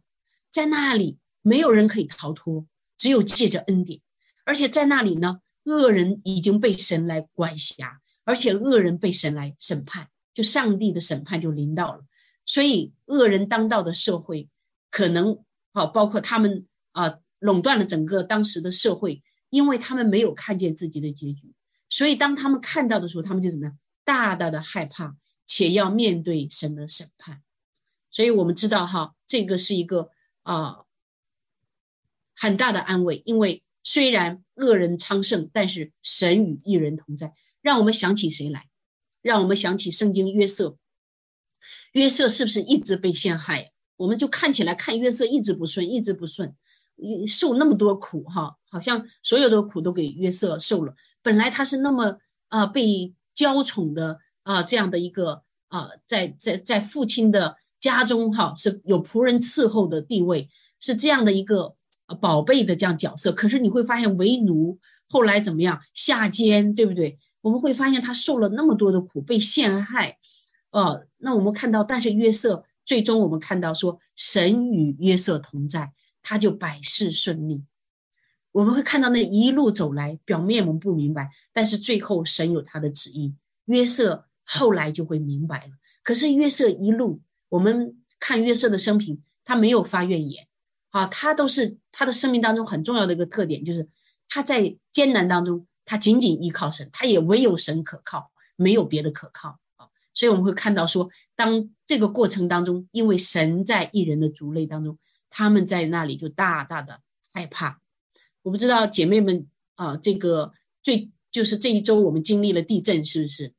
在那里。没有人可以逃脱，只有借着恩典。而且在那里呢，恶人已经被神来管辖，而且恶人被神来审判，就上帝的审判就临到了。所以恶人当道的社会，可能好包括他们啊垄断了整个当时的社会，因为他们没有看见自己的结局，所以当他们看到的时候，他们就怎么样，大大的害怕，且要面对神的审判。所以我们知道哈，这个是一个啊。很大的安慰，因为虽然恶人昌盛，但是神与一人同在。让我们想起谁来？让我们想起圣经约瑟。约瑟是不是一直被陷害？我们就看起来看约瑟一直不顺，一直不顺，受那么多苦哈，好像所有的苦都给约瑟受了。本来他是那么啊被娇宠的啊这样的一个啊在在在父亲的家中哈是有仆人伺候的地位，是这样的一个。宝贝的这样角色，可是你会发现为奴后来怎么样下监，对不对？我们会发现他受了那么多的苦，被陷害，呃，那我们看到，但是约瑟最终我们看到说，神与约瑟同在，他就百事顺利。我们会看到那一路走来，表面我们不明白，但是最后神有他的旨意，约瑟后来就会明白了。可是约瑟一路，我们看约瑟的生平，他没有发怨言。啊，他都是他的生命当中很重要的一个特点，就是他在艰难当中，他仅仅依靠神，他也唯有神可靠，没有别的可靠啊。所以我们会看到说，当这个过程当中，因为神在一人的族类当中，他们在那里就大大的害怕。我不知道姐妹们啊，这个最就是这一周我们经历了地震，是不是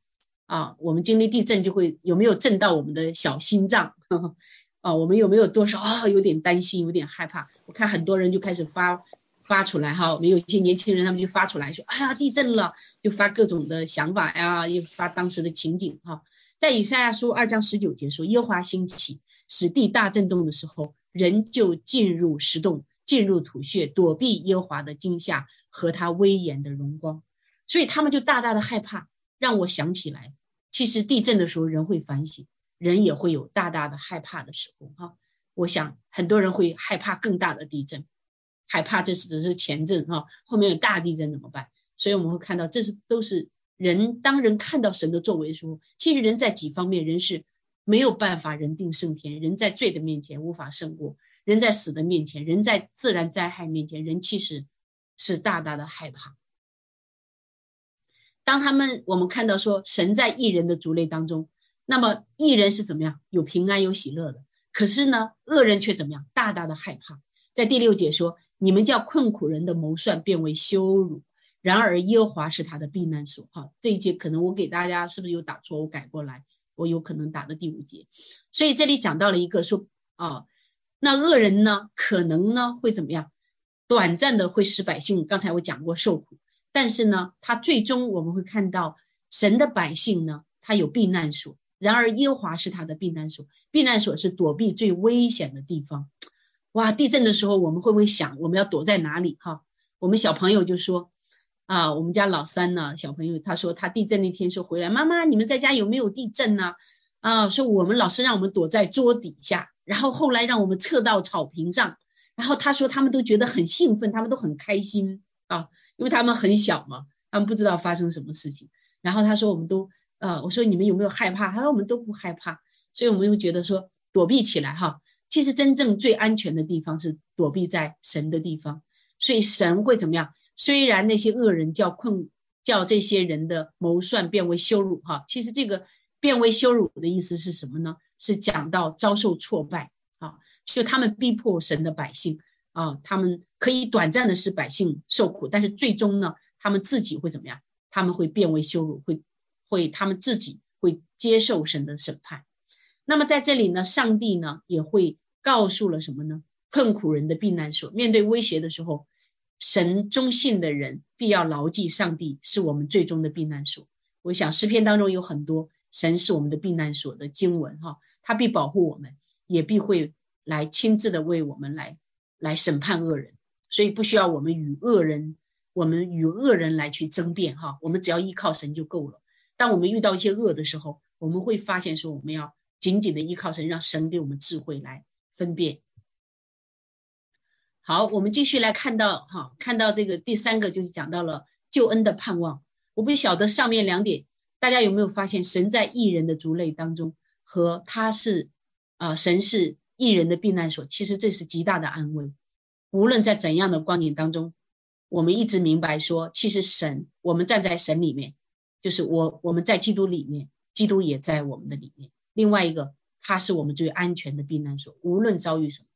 啊？我们经历地震就会有没有震到我们的小心脏？啊，我们有没有多少啊？有点担心，有点害怕。我看很多人就开始发发出来哈，我们有一些年轻人他们就发出来说，哎呀，地震了，就发各种的想法呀，又发当时的情景哈。在以赛亚书二章十九节说，耶华兴起，使地大震动的时候，人就进入石洞，进入土穴，躲避耶华的惊吓和他威严的荣光。所以他们就大大的害怕，让我想起来，其实地震的时候人会反省。人也会有大大的害怕的时候哈，我想很多人会害怕更大的地震，害怕这是只是前震哈，后面有大地震怎么办？所以我们会看到这是都是人当人看到神的作为的时候，其实人在几方面人是没有办法人定胜天，人在罪的面前无法胜过，人在死的面前，人在自然灾害面前，人其实是大大的害怕。当他们我们看到说神在异人的族类当中，那么异人是怎么样？有平安有喜乐的。可是呢，恶人却怎么样？大大的害怕。在第六节说，你们叫困苦人的谋算变为羞辱，然而耶和华是他的避难所。哈，这一节可能我给大家是不是有打错？我改过来，我有可能打的第五节。所以这里讲到了一个说啊，那恶人呢，可能呢会怎么样？短暂的会使百姓，刚才我讲过受苦。但是呢，他最终我们会看到神的百姓呢，他有避难所。然而耶和华是他的避难所，避难所是躲避最危险的地方。哇，地震的时候我们会不会想我们要躲在哪里？哈，我们小朋友就说啊，我们家老三呢，小朋友他说他地震那天说回来，妈妈你们在家有没有地震呢？啊，说我们老师让我们躲在桌底下，然后后来让我们撤到草坪上，然后他说他们都觉得很兴奋，他们都很开心啊。因为他们很小嘛，他们不知道发生什么事情。然后他说我们都呃，我说你们有没有害怕？他说我们都不害怕。所以我们又觉得说躲避起来哈，其实真正最安全的地方是躲避在神的地方。所以神会怎么样？虽然那些恶人叫困，叫这些人的谋算变为羞辱哈，其实这个变为羞辱的意思是什么呢？是讲到遭受挫败啊，就他们逼迫神的百姓。啊，他们可以短暂的使百姓受苦，但是最终呢，他们自己会怎么样？他们会变为羞辱，会会他们自己会接受神的审判。那么在这里呢，上帝呢也会告诉了什么呢？困苦人的避难所，面对威胁的时候，神忠信的人必要牢记上帝是我们最终的避难所。我想诗篇当中有很多神是我们的避难所的经文哈，他必保护我们，也必会来亲自的为我们来。来审判恶人，所以不需要我们与恶人，我们与恶人来去争辩哈，我们只要依靠神就够了。当我们遇到一些恶的时候，我们会发现说，我们要紧紧的依靠神，让神给我们智慧来分辨。好，我们继续来看到哈，看到这个第三个就是讲到了救恩的盼望。我不晓得上面两点，大家有没有发现，神在异人的族类当中，和他是啊，神是。异人的避难所，其实这是极大的安慰。无论在怎样的光景当中，我们一直明白说，其实神，我们站在神里面，就是我我们在基督里面，基督也在我们的里面。另外一个，他是我们最安全的避难所。无论遭遇什么，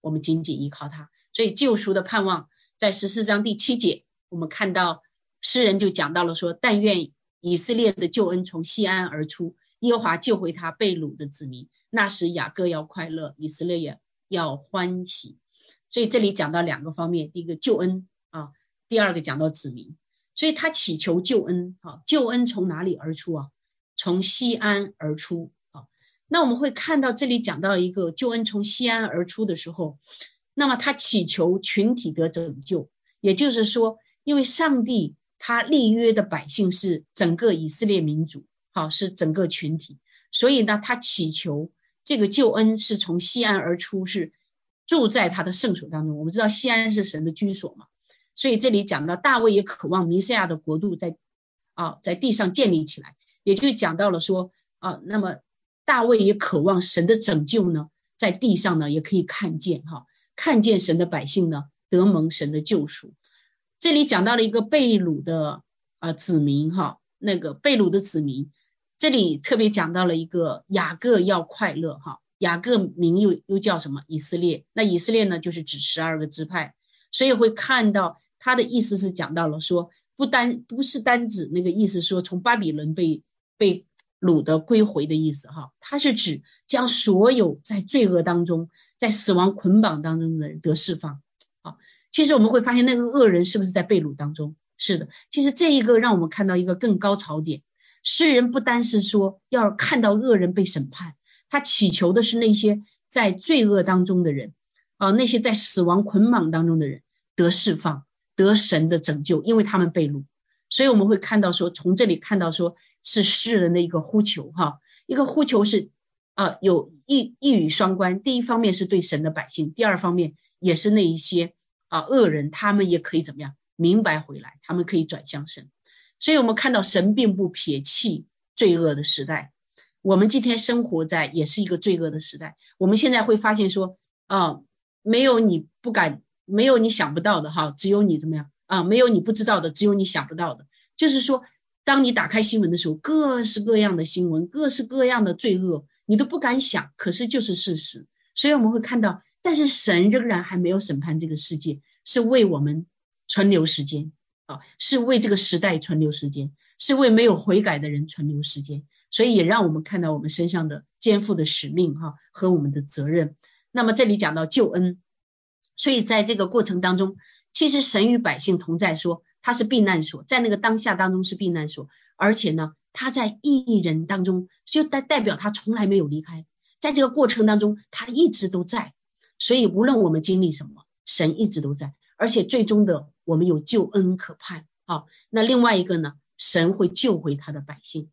我们紧紧依靠他。所以救赎的盼望，在十四章第七节，我们看到诗人就讲到了说，但愿以色列的救恩从西安而出，耶和华救回他被掳的子民。那时雅各要快乐，以色列也要欢喜。所以这里讲到两个方面，第一个救恩啊，第二个讲到子民。所以他祈求救恩啊，救恩从哪里而出啊？从西安而出啊。那我们会看到这里讲到一个救恩从西安而出的时候，那么他祈求群体得拯救，也就是说，因为上帝他立约的百姓是整个以色列民族，好是整个群体，所以呢，他祈求。这个救恩是从西安而出，是住在他的圣所当中。我们知道西安是神的居所嘛，所以这里讲到大卫也渴望弥赛亚的国度在啊在地上建立起来，也就讲到了说啊，那么大卫也渴望神的拯救呢，在地上呢也可以看见哈，看见神的百姓呢得蒙神的救赎。这里讲到了一个被掳的啊子民哈，那个被掳的子民。这里特别讲到了一个雅各要快乐哈，雅各名又又叫什么？以色列。那以色列呢，就是指十二个支派，所以会看到他的意思是讲到了说，不单不是单指那个意思说从巴比伦被被掳的归回的意思哈，它是指将所有在罪恶当中、在死亡捆绑当中的人得释放。好，其实我们会发现那个恶人是不是在被掳当中？是的，其实这一个让我们看到一个更高潮点。诗人不单是说要看到恶人被审判，他祈求的是那些在罪恶当中的人啊，那些在死亡捆绑当中的人得释放，得神的拯救，因为他们被掳。所以我们会看到说，从这里看到说是诗人的一个呼求哈，一个呼求是啊有一一语双关，第一方面是对神的百姓，第二方面也是那一些啊恶人，他们也可以怎么样明白回来，他们可以转向神。所以我们看到神并不撇弃罪恶的时代，我们今天生活在也是一个罪恶的时代。我们现在会发现说，啊，没有你不敢，没有你想不到的哈，只有你怎么样啊？没有你不知道的，只有你想不到的。就是说，当你打开新闻的时候，各式各样的新闻，各式各样的罪恶，你都不敢想，可是就是事实。所以我们会看到，但是神仍然还没有审判这个世界，是为我们存留时间啊，是为这个时代存留时间，是为没有悔改的人存留时间。所以也让我们看到我们身上的肩负的使命哈和我们的责任。那么这里讲到救恩，所以在这个过程当中，其实神与百姓同在，说他是避难所，在那个当下当中是避难所，而且呢，他在异人当中就代代表他从来没有离开，在这个过程当中他一直都在。所以无论我们经历什么，神一直都在，而且最终的我们有救恩可盼啊。那另外一个呢，神会救回他的百姓。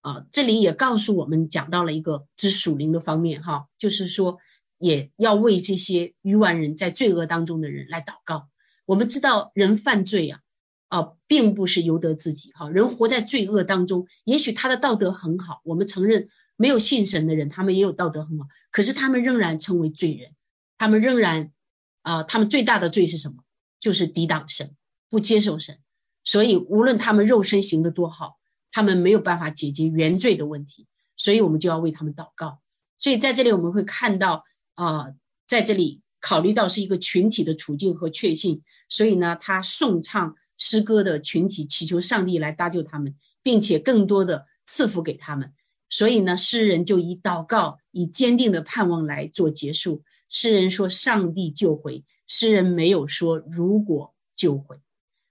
啊，这里也告诉我们讲到了一个知属灵的方面哈，就是说也要为这些愚顽人在罪恶当中的人来祷告。我们知道人犯罪啊，啊，并不是由得自己哈，人活在罪恶当中，也许他的道德很好，我们承认没有信神的人，他们也有道德很好，可是他们仍然称为罪人，他们仍然啊，他们最大的罪是什么？就是抵挡神，不接受神，所以无论他们肉身行得多好。他们没有办法解决原罪的问题，所以我们就要为他们祷告。所以在这里我们会看到啊，在这里考虑到是一个群体的处境和确信，所以呢，他颂唱诗歌的群体祈求上帝来搭救他们，并且更多的赐福给他们。所以呢，诗人就以祷告、以坚定的盼望来做结束。诗人说：“上帝救回。”诗人没有说“如果救回”。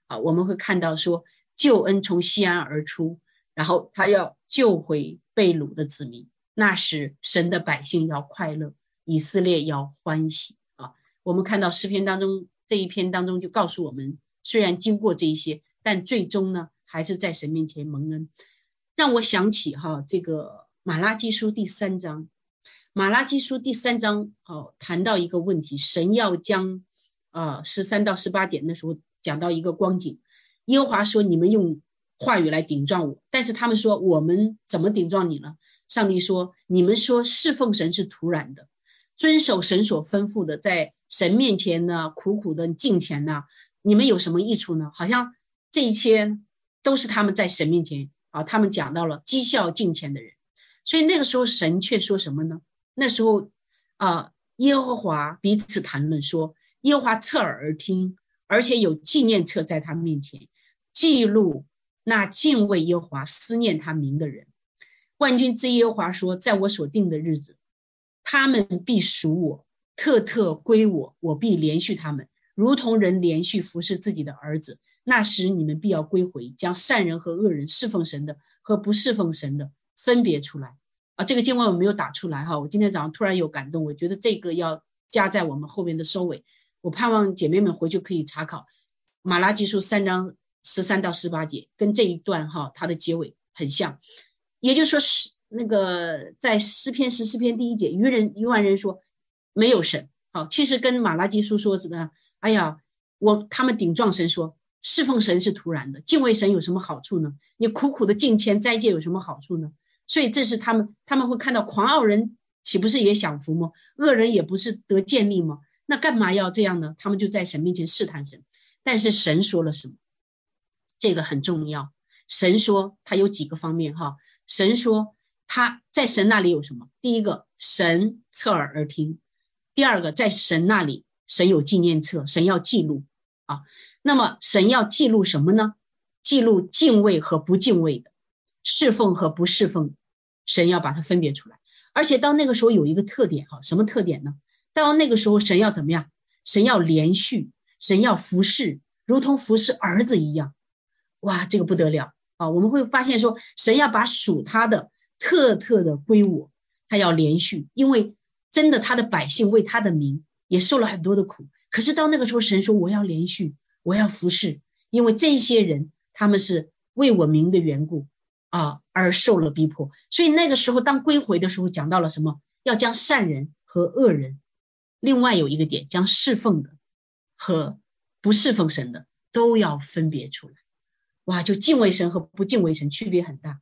啊，我们会看到说救恩从西安而出。然后他要救回被掳的子民，那时神的百姓要快乐，以色列要欢喜！我们看到诗篇当中这一篇当中就告诉我们，虽然经过这一些，但最终呢还是在神面前蒙恩。让我想起哈这个马拉基书第三章，马拉基书第三章哦谈到一个问题，神要将啊十三到十八节那时候讲到一个光景，耶和华说你们用。话语来顶撞我，但是他们说我们怎么顶撞你呢？上帝说：你们说侍奉神是徒然的，遵守神所吩咐的，在神面前呢苦苦的敬虔呢，你们有什么益处呢？好像这一切都是他们在神面前啊，他们讲到了讥笑敬虔的人，所以那个时候神却说什么呢？那时候啊，耶和华彼此谈论说，耶和华侧耳而听，而且有纪念册在他面前记录。那敬畏耶和华、思念他名的人，万军之耶和华说：“在我所定的日子，他们必属我，特特归我，我必连续他们，如同人连续服侍自己的儿子。那时你们必要归回，将善人和恶人、侍奉神的和不侍奉神的分别出来。”啊，这个经文我没有打出来哈，我今天早上突然有感动，我觉得这个要加在我们后面的收尾。我盼望姐妹们回去可以查考马拉基书三章。十三到十八节跟这一段哈，它的结尾很像，也就是说是那个在诗篇十四篇第一节，愚人愚万人说没有神，好，其实跟马拉基书说什么？哎呀，我他们顶撞神说侍奉神是徒然的，敬畏神有什么好处呢？你苦苦的敬虔斋戒有什么好处呢？所以这是他们他们会看到狂傲人岂不是也享福吗？恶人也不是得建立吗？那干嘛要这样呢？他们就在神面前试探神，但是神说了什么？这个很重要。神说他有几个方面哈。神说他在神那里有什么？第一个，神侧耳而听；第二个，在神那里，神有纪念册，神要记录啊。那么神要记录什么呢？记录敬畏和不敬畏的，侍奉和不侍奉，神要把它分别出来。而且到那个时候有一个特点哈，什么特点呢？到那个时候神要怎么样？神要连续，神要服侍，如同服侍儿子一样。哇，这个不得了啊！我们会发现说，神要把属他的特特的归我，他要连续，因为真的他的百姓为他的名也受了很多的苦。可是到那个时候，神说我要连续，我要服侍，因为这些人他们是为我名的缘故啊而受了逼迫。所以那个时候当归回的时候，讲到了什么？要将善人和恶人，另外有一个点，将侍奉的和不侍奉神的都要分别出来。哇，就敬畏神和不敬畏神区别很大，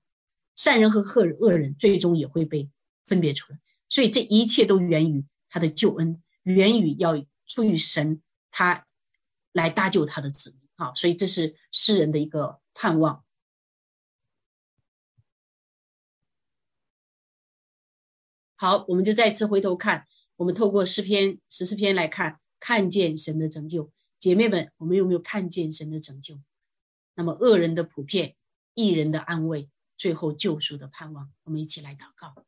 善人和恶恶人最终也会被分别出来，所以这一切都源于他的救恩，源于要出于神，他来搭救他的子民。好，所以这是诗人的一个盼望。好，我们就再次回头看，我们透过诗篇十四篇来看，看见神的拯救。姐妹们，我们有没有看见神的拯救？那么恶人的普遍，异人的安慰，最后救赎的盼望。我们一起来祷告。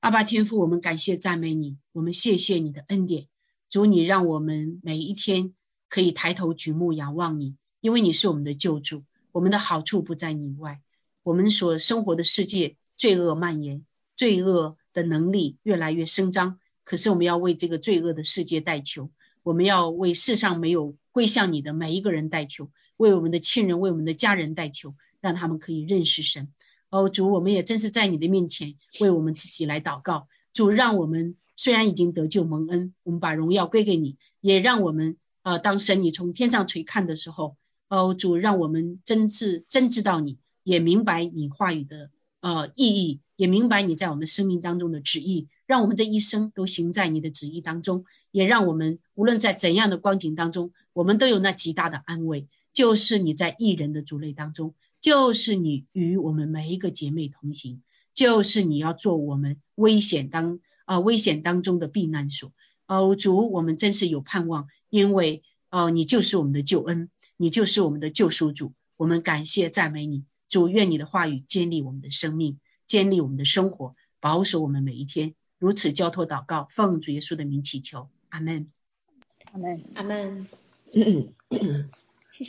阿爸天父，我们感谢赞美你，我们谢谢你的恩典。主，你让我们每一天。可以抬头举目仰望你，因为你是我们的救主。我们的好处不在你外。我们所生活的世界，罪恶蔓延，罪恶的能力越来越伸张。可是我们要为这个罪恶的世界代求，我们要为世上没有归向你的每一个人代求，为我们的亲人、为我们的家人代求，让他们可以认识神。哦，主，我们也正是在你的面前为我们自己来祷告。主，让我们虽然已经得救蒙恩，我们把荣耀归给你，也让我们。呃，当神你从天上垂看的时候，哦，主让我们真是真知道你，也明白你话语的呃意义，也明白你在我们生命当中的旨意，让我们这一生都行在你的旨意当中，也让我们无论在怎样的光景当中，我们都有那极大的安慰，就是你在异人的族类当中，就是你与我们每一个姐妹同行，就是你要做我们危险当啊危险当中的避难所。哦，主，我们真是有盼望，因为哦，你就是我们的救恩，你就是我们的救赎主，我们感谢赞美你，主，愿你的话语建立我们的生命，建立我们的生活，保守我们每一天，如此交托祷告，奉主耶稣的名祈求，阿门，阿门，阿门。